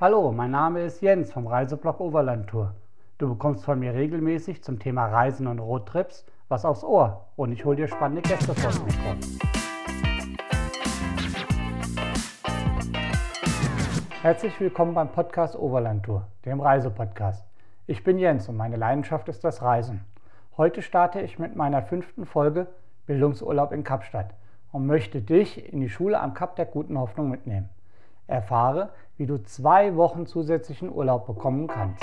Hallo, mein Name ist Jens vom Reiseblog Overland Tour. Du bekommst von mir regelmäßig zum Thema Reisen und Roadtrips was aufs Ohr und ich hole dir spannende Gäste vors Mikro. Herzlich willkommen beim Podcast Overland Tour, dem Reisepodcast. Ich bin Jens und meine Leidenschaft ist das Reisen. Heute starte ich mit meiner fünften Folge Bildungsurlaub in Kapstadt und möchte dich in die Schule am Kap der Guten Hoffnung mitnehmen. Erfahre, wie du zwei Wochen zusätzlichen Urlaub bekommen kannst.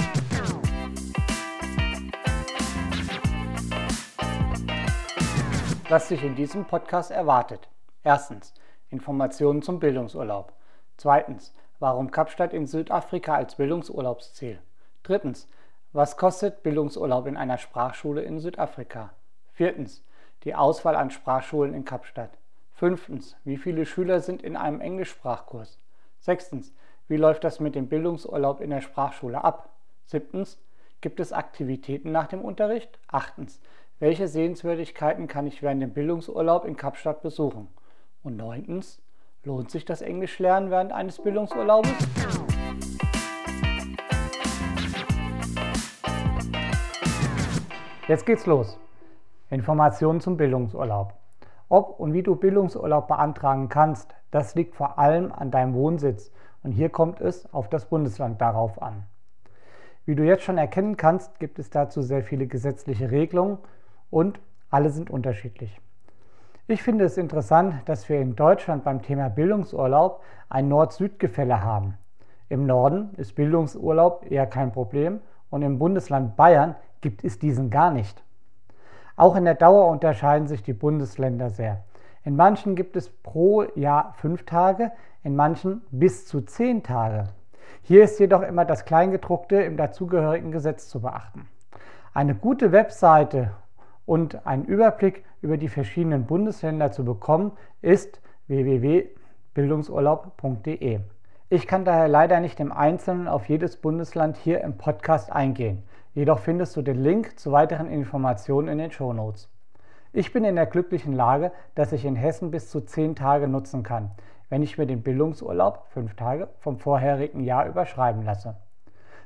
Was dich in diesem Podcast erwartet. Erstens, Informationen zum Bildungsurlaub. Zweitens, warum Kapstadt in Südafrika als Bildungsurlaubsziel. Drittens, was kostet Bildungsurlaub in einer Sprachschule in Südafrika? Viertens, die Auswahl an Sprachschulen in Kapstadt. Fünftens, wie viele Schüler sind in einem Englischsprachkurs? Sechstens, wie läuft das mit dem Bildungsurlaub in der Sprachschule ab? Siebtens, gibt es Aktivitäten nach dem Unterricht? Achtens, welche Sehenswürdigkeiten kann ich während dem Bildungsurlaub in Kapstadt besuchen? Und neuntens, lohnt sich das Englischlernen während eines Bildungsurlaubes? Jetzt geht's los. Informationen zum Bildungsurlaub. Ob und wie du Bildungsurlaub beantragen kannst, das liegt vor allem an deinem Wohnsitz und hier kommt es auf das Bundesland darauf an. Wie du jetzt schon erkennen kannst, gibt es dazu sehr viele gesetzliche Regelungen und alle sind unterschiedlich. Ich finde es interessant, dass wir in Deutschland beim Thema Bildungsurlaub ein Nord-Süd-Gefälle haben. Im Norden ist Bildungsurlaub eher kein Problem und im Bundesland Bayern gibt es diesen gar nicht. Auch in der Dauer unterscheiden sich die Bundesländer sehr. In manchen gibt es pro Jahr fünf Tage, in manchen bis zu zehn Tage. Hier ist jedoch immer das Kleingedruckte im dazugehörigen Gesetz zu beachten. Eine gute Webseite und einen Überblick über die verschiedenen Bundesländer zu bekommen ist www.bildungsurlaub.de. Ich kann daher leider nicht im Einzelnen auf jedes Bundesland hier im Podcast eingehen. Jedoch findest du den Link zu weiteren Informationen in den Shownotes. Ich bin in der glücklichen Lage, dass ich in Hessen bis zu 10 Tage nutzen kann, wenn ich mir den Bildungsurlaub, 5 Tage, vom vorherigen Jahr überschreiben lasse.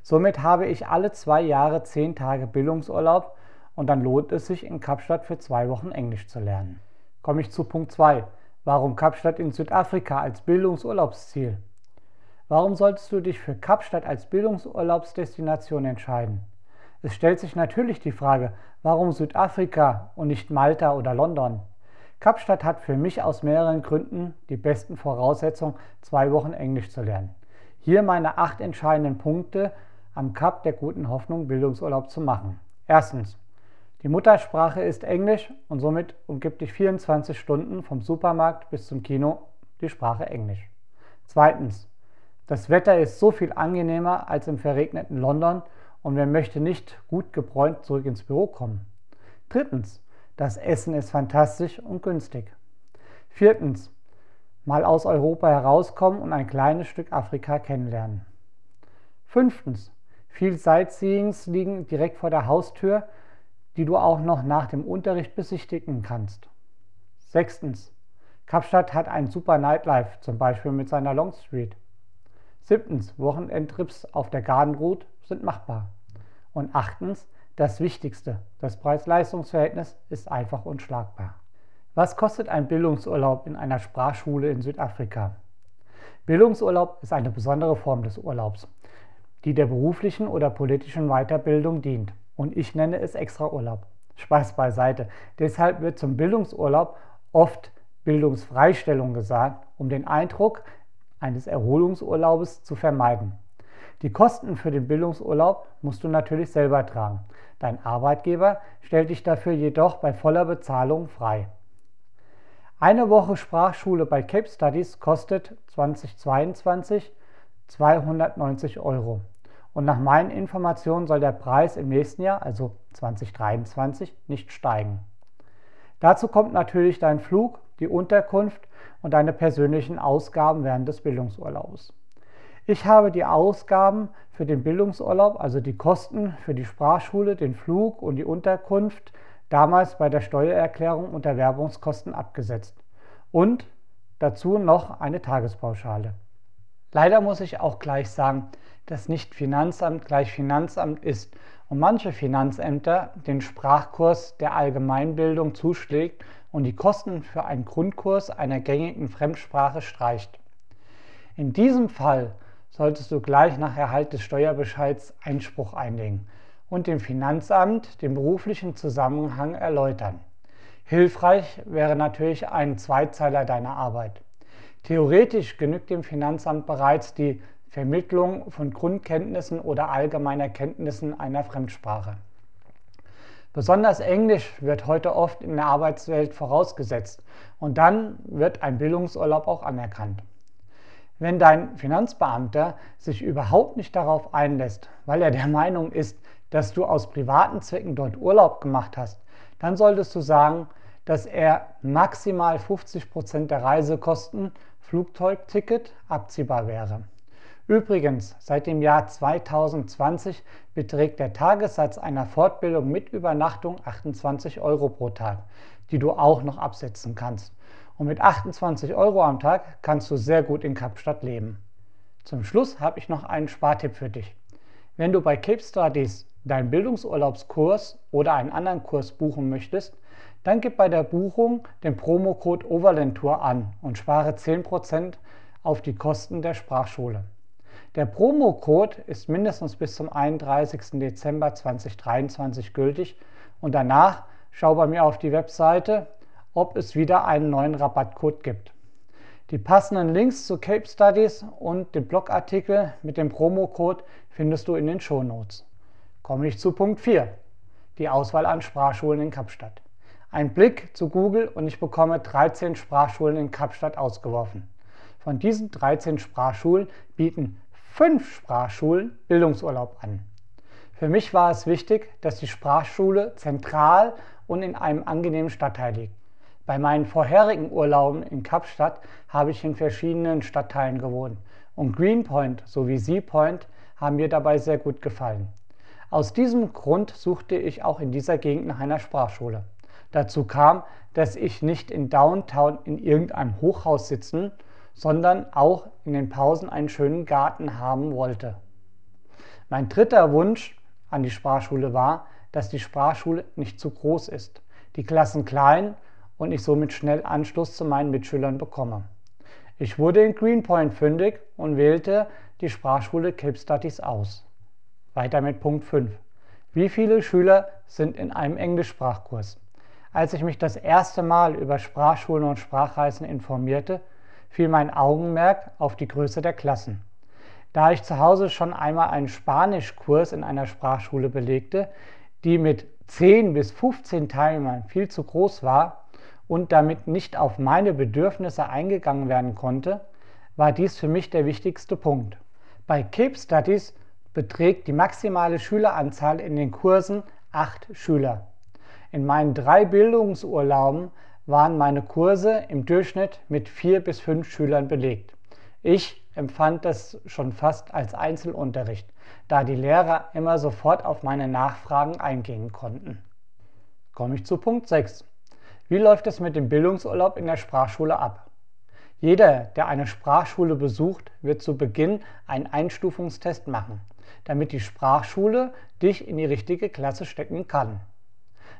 Somit habe ich alle zwei Jahre 10 Tage Bildungsurlaub und dann lohnt es sich in Kapstadt für zwei Wochen Englisch zu lernen. Komme ich zu Punkt 2. Warum Kapstadt in Südafrika als Bildungsurlaubsziel? Warum solltest du dich für Kapstadt als Bildungsurlaubsdestination entscheiden? Es stellt sich natürlich die Frage, warum Südafrika und nicht Malta oder London? Kapstadt hat für mich aus mehreren Gründen die besten Voraussetzungen, zwei Wochen Englisch zu lernen. Hier meine acht entscheidenden Punkte am Kap der guten Hoffnung Bildungsurlaub zu machen. Erstens. Die Muttersprache ist Englisch und somit umgibt dich 24 Stunden vom Supermarkt bis zum Kino die Sprache Englisch. Zweitens. Das Wetter ist so viel angenehmer als im verregneten London und wer möchte nicht gut gebräunt zurück ins Büro kommen? Drittens, das Essen ist fantastisch und günstig. Viertens, mal aus Europa herauskommen und ein kleines Stück Afrika kennenlernen. Fünftens, viel Sightseeings liegen direkt vor der Haustür, die du auch noch nach dem Unterricht besichtigen kannst. Sechstens, Kapstadt hat ein super Nightlife, zum Beispiel mit seiner Long Street. Siebtens, Wochenendtrips auf der Garden Route sind machbar. Und achtens, das Wichtigste, das Preis-Leistungs-Verhältnis ist einfach unschlagbar. Was kostet ein Bildungsurlaub in einer Sprachschule in Südafrika? Bildungsurlaub ist eine besondere Form des Urlaubs, die der beruflichen oder politischen Weiterbildung dient. Und ich nenne es Extraurlaub. Spaß beiseite. Deshalb wird zum Bildungsurlaub oft Bildungsfreistellung gesagt, um den Eindruck eines Erholungsurlaubes zu vermeiden. Die Kosten für den Bildungsurlaub musst du natürlich selber tragen. Dein Arbeitgeber stellt dich dafür jedoch bei voller Bezahlung frei. Eine Woche Sprachschule bei Cape Studies kostet 2022 290 Euro. Und nach meinen Informationen soll der Preis im nächsten Jahr, also 2023, nicht steigen. Dazu kommt natürlich dein Flug, die Unterkunft und deine persönlichen Ausgaben während des Bildungsurlaubs. Ich habe die Ausgaben für den Bildungsurlaub, also die Kosten für die Sprachschule, den Flug und die Unterkunft, damals bei der Steuererklärung und Erwerbungskosten abgesetzt. Und dazu noch eine Tagespauschale. Leider muss ich auch gleich sagen, dass nicht Finanzamt gleich Finanzamt ist und manche Finanzämter den Sprachkurs der Allgemeinbildung zuschlägt und die Kosten für einen Grundkurs einer gängigen Fremdsprache streicht. In diesem Fall solltest du gleich nach Erhalt des Steuerbescheids Einspruch einlegen und dem Finanzamt den beruflichen Zusammenhang erläutern. Hilfreich wäre natürlich ein Zweizeiler deiner Arbeit. Theoretisch genügt dem Finanzamt bereits die Vermittlung von Grundkenntnissen oder allgemeiner Kenntnissen einer Fremdsprache. Besonders Englisch wird heute oft in der Arbeitswelt vorausgesetzt und dann wird ein Bildungsurlaub auch anerkannt. Wenn dein Finanzbeamter sich überhaupt nicht darauf einlässt, weil er der Meinung ist, dass du aus privaten Zwecken dort Urlaub gemacht hast, dann solltest du sagen, dass er maximal 50 Prozent der Reisekosten Flugzeugticket abziehbar wäre. Übrigens, seit dem Jahr 2020 beträgt der Tagessatz einer Fortbildung mit Übernachtung 28 Euro pro Tag, die du auch noch absetzen kannst. Und mit 28 Euro am Tag kannst du sehr gut in Kapstadt leben. Zum Schluss habe ich noch einen Spartipp für dich. Wenn du bei Cape Studies deinen Bildungsurlaubskurs oder einen anderen Kurs buchen möchtest, dann gib bei der Buchung den Promocode Overland an und spare 10% auf die Kosten der Sprachschule. Der Promocode ist mindestens bis zum 31. Dezember 2023 gültig und danach schau bei mir auf die Webseite, ob es wieder einen neuen Rabattcode gibt. Die passenden Links zu Cape Studies und den Blogartikel mit dem Promocode findest du in den Shownotes. Komme ich zu Punkt 4. Die Auswahl an Sprachschulen in Kapstadt. Ein Blick zu Google und ich bekomme 13 Sprachschulen in Kapstadt ausgeworfen. Von diesen 13 Sprachschulen bieten fünf Sprachschulen Bildungsurlaub an. Für mich war es wichtig, dass die Sprachschule zentral und in einem angenehmen Stadtteil liegt. Bei meinen vorherigen Urlauben in Kapstadt habe ich in verschiedenen Stadtteilen gewohnt und Greenpoint sowie Seapoint haben mir dabei sehr gut gefallen. Aus diesem Grund suchte ich auch in dieser Gegend nach einer Sprachschule. Dazu kam, dass ich nicht in Downtown in irgendeinem Hochhaus sitzen sondern auch in den Pausen einen schönen Garten haben wollte. Mein dritter Wunsch an die Sprachschule war, dass die Sprachschule nicht zu groß ist, die Klassen klein und ich somit schnell Anschluss zu meinen Mitschülern bekomme. Ich wurde in Greenpoint fündig und wählte die Sprachschule Cape Studies aus. Weiter mit Punkt 5. Wie viele Schüler sind in einem Englischsprachkurs? Als ich mich das erste Mal über Sprachschulen und Sprachreisen informierte, fiel mein Augenmerk auf die Größe der Klassen. Da ich zu Hause schon einmal einen Spanischkurs in einer Sprachschule belegte, die mit 10 bis 15 Teilnehmern viel zu groß war und damit nicht auf meine Bedürfnisse eingegangen werden konnte, war dies für mich der wichtigste Punkt. Bei Cape Studies beträgt die maximale Schüleranzahl in den Kursen 8 Schüler. In meinen drei Bildungsurlauben waren meine Kurse im Durchschnitt mit vier bis fünf Schülern belegt. Ich empfand das schon fast als Einzelunterricht, da die Lehrer immer sofort auf meine Nachfragen eingehen konnten. Komme ich zu Punkt 6. Wie läuft es mit dem Bildungsurlaub in der Sprachschule ab? Jeder, der eine Sprachschule besucht, wird zu Beginn einen Einstufungstest machen, damit die Sprachschule dich in die richtige Klasse stecken kann.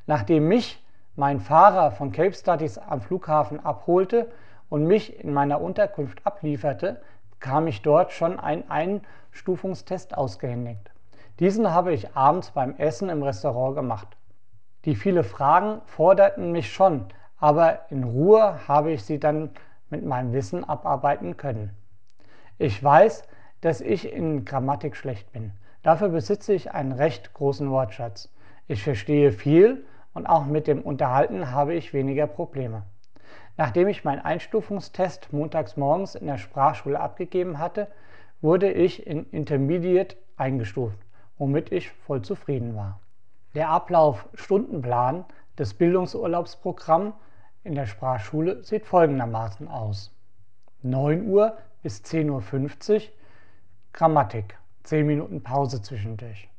Nachdem mich mein Fahrer von Cape Studies am Flughafen abholte und mich in meiner Unterkunft ablieferte, kam ich dort schon einen Einstufungstest ausgehändigt. Diesen habe ich abends beim Essen im Restaurant gemacht. Die viele Fragen forderten mich schon, aber in Ruhe habe ich sie dann mit meinem Wissen abarbeiten können. Ich weiß, dass ich in Grammatik schlecht bin. Dafür besitze ich einen recht großen Wortschatz. Ich verstehe viel und auch mit dem Unterhalten habe ich weniger Probleme. Nachdem ich meinen Einstufungstest montags morgens in der Sprachschule abgegeben hatte, wurde ich in Intermediate eingestuft, womit ich voll zufrieden war. Der Ablauf-Stundenplan des Bildungsurlaubsprogramms in der Sprachschule sieht folgendermaßen aus. 9 Uhr bis 10.50 Uhr Grammatik, 10 Minuten Pause zwischendurch.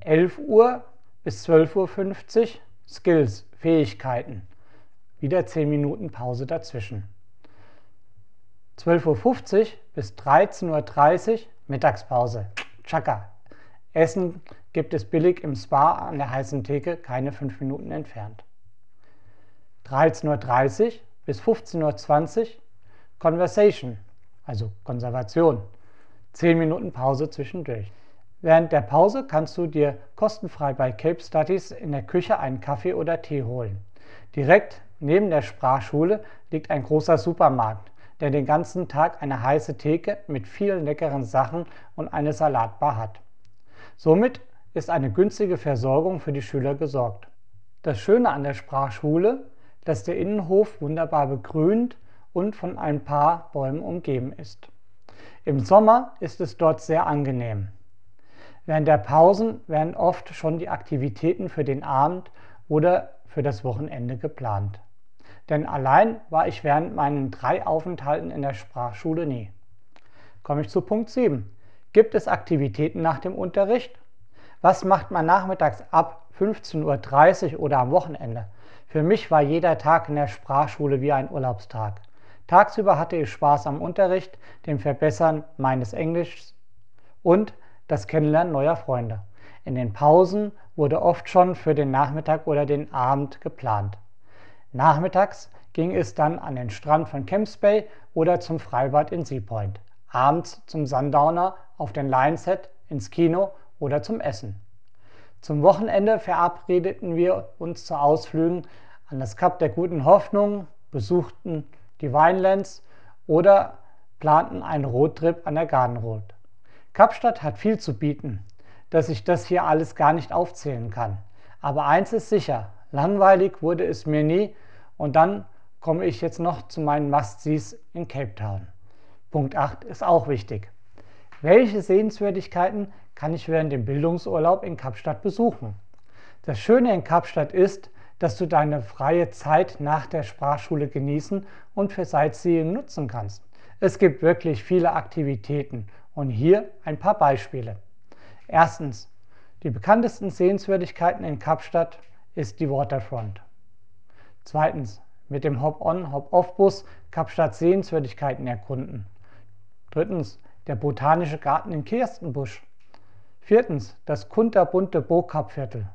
11 Uhr bis 12.50 Uhr Skills, Fähigkeiten. Wieder 10 Minuten Pause dazwischen. 12.50 Uhr bis 13.30 Uhr Mittagspause. Chaka. Essen gibt es billig im Spa an der heißen Theke, keine 5 Minuten entfernt. 13.30 Uhr bis 15.20 Uhr Conversation, also Konservation. 10 Minuten Pause zwischendurch. Während der Pause kannst du dir kostenfrei bei Cape Studies in der Küche einen Kaffee oder Tee holen. Direkt neben der Sprachschule liegt ein großer Supermarkt, der den ganzen Tag eine heiße Theke mit vielen leckeren Sachen und eine Salatbar hat. Somit ist eine günstige Versorgung für die Schüler gesorgt. Das Schöne an der Sprachschule, dass der Innenhof wunderbar begrünt und von ein paar Bäumen umgeben ist. Im Sommer ist es dort sehr angenehm. Während der Pausen werden oft schon die Aktivitäten für den Abend oder für das Wochenende geplant. Denn allein war ich während meinen drei Aufenthalten in der Sprachschule nie. Komme ich zu Punkt 7. Gibt es Aktivitäten nach dem Unterricht? Was macht man nachmittags ab 15.30 Uhr oder am Wochenende? Für mich war jeder Tag in der Sprachschule wie ein Urlaubstag. Tagsüber hatte ich Spaß am Unterricht, dem Verbessern meines Englischs und das Kennenlernen neuer Freunde. In den Pausen wurde oft schon für den Nachmittag oder den Abend geplant. Nachmittags ging es dann an den Strand von Camps Bay oder zum Freibad in Sea Point. Abends zum Sundowner auf den Lionset, ins Kino oder zum Essen. Zum Wochenende verabredeten wir uns zu Ausflügen an das Kap der Guten Hoffnung, besuchten die Winelands oder planten einen Roadtrip an der Garden Road. Kapstadt hat viel zu bieten, dass ich das hier alles gar nicht aufzählen kann. Aber eins ist sicher, langweilig wurde es mir nie und dann komme ich jetzt noch zu meinen Must-Sees in Cape Town. Punkt 8 ist auch wichtig. Welche Sehenswürdigkeiten kann ich während dem Bildungsurlaub in Kapstadt besuchen? Das Schöne in Kapstadt ist, dass du deine freie Zeit nach der Sprachschule genießen und für Sightseeing nutzen kannst. Es gibt wirklich viele Aktivitäten und hier ein paar Beispiele. Erstens, die bekanntesten Sehenswürdigkeiten in Kapstadt ist die Waterfront. Zweitens, mit dem Hop-on, Hop-off-Bus Kapstadt Sehenswürdigkeiten erkunden. Drittens, der Botanische Garten in Kirstenbusch. Viertens, das kunterbunte Burgkapviertel.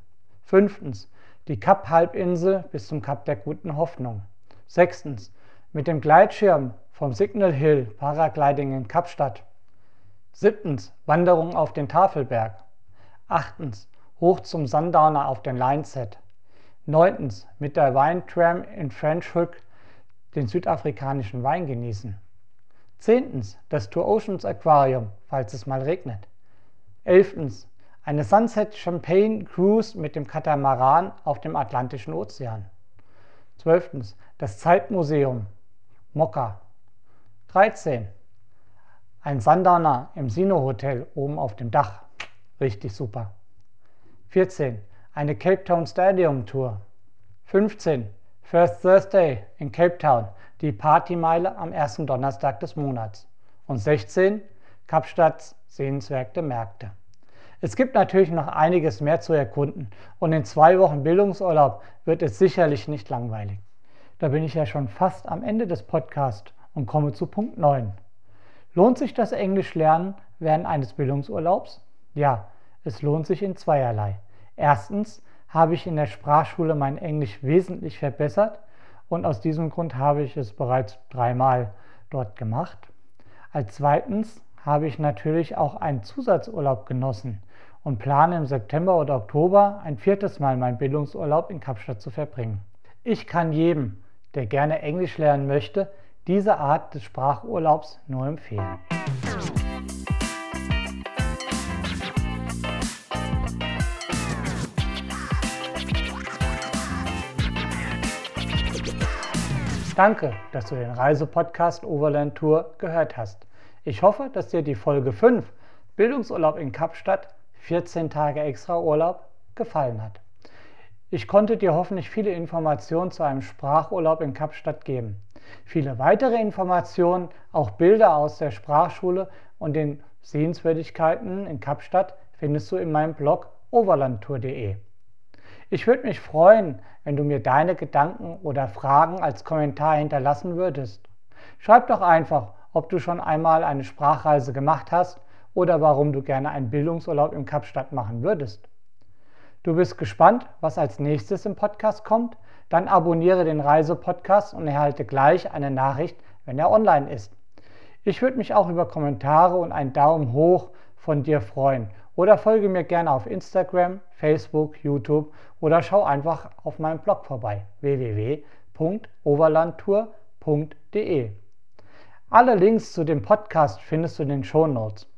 Fünftens, die Kap-Halbinsel bis zum Kap der Guten Hoffnung. Sechstens, mit dem Gleitschirm vom Signal Hill Paragliding in Kapstadt. Siebtens, Wanderung auf den Tafelberg. Achtens, hoch zum Sundowner auf den Lineset. Neuntens, mit der Weintram in French Hook den südafrikanischen Wein genießen. Zehntens, das Tour Oceans Aquarium, falls es mal regnet. Elftens, eine Sunset Champagne Cruise mit dem Katamaran auf dem Atlantischen Ozean. Zwölftens, das Zeitmuseum Mokka. 13. Ein Sundowner im Sino Hotel oben auf dem Dach. Richtig super. 14. Eine Cape Town Stadium Tour. 15. First Thursday in Cape Town, die Partymeile am ersten Donnerstag des Monats. Und 16. Kapstadts sehenswerte Märkte. Es gibt natürlich noch einiges mehr zu erkunden und in zwei Wochen Bildungsurlaub wird es sicherlich nicht langweilig. Da bin ich ja schon fast am Ende des Podcasts und komme zu Punkt 9. Lohnt sich das Englisch lernen während eines Bildungsurlaubs? Ja, es lohnt sich in zweierlei. Erstens habe ich in der Sprachschule mein Englisch wesentlich verbessert und aus diesem Grund habe ich es bereits dreimal dort gemacht. Als zweitens habe ich natürlich auch einen Zusatzurlaub genossen und plane im September oder Oktober ein viertes Mal meinen Bildungsurlaub in Kapstadt zu verbringen. Ich kann jedem, der gerne Englisch lernen möchte, diese Art des Sprachurlaubs nur empfehlen. Danke, dass du den Reisepodcast Overland Tour gehört hast. Ich hoffe, dass dir die Folge 5 Bildungsurlaub in Kapstadt 14 Tage extra Urlaub gefallen hat. Ich konnte dir hoffentlich viele Informationen zu einem Sprachurlaub in Kapstadt geben. Viele weitere Informationen, auch Bilder aus der Sprachschule und den Sehenswürdigkeiten in Kapstadt findest du in meinem Blog overlandtour.de. Ich würde mich freuen, wenn du mir deine Gedanken oder Fragen als Kommentar hinterlassen würdest. Schreib doch einfach ob du schon einmal eine Sprachreise gemacht hast oder warum du gerne einen Bildungsurlaub im Kapstadt machen würdest. Du bist gespannt, was als nächstes im Podcast kommt? Dann abonniere den Reisepodcast und erhalte gleich eine Nachricht, wenn er online ist. Ich würde mich auch über Kommentare und einen Daumen hoch von dir freuen. Oder folge mir gerne auf Instagram, Facebook, YouTube oder schau einfach auf meinem Blog vorbei www.overlandtour.de. Alle Links zu dem Podcast findest du in den Shownotes.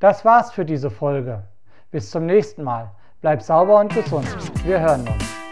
Das war's für diese Folge. Bis zum nächsten Mal. Bleib sauber und gesund. Wir hören uns.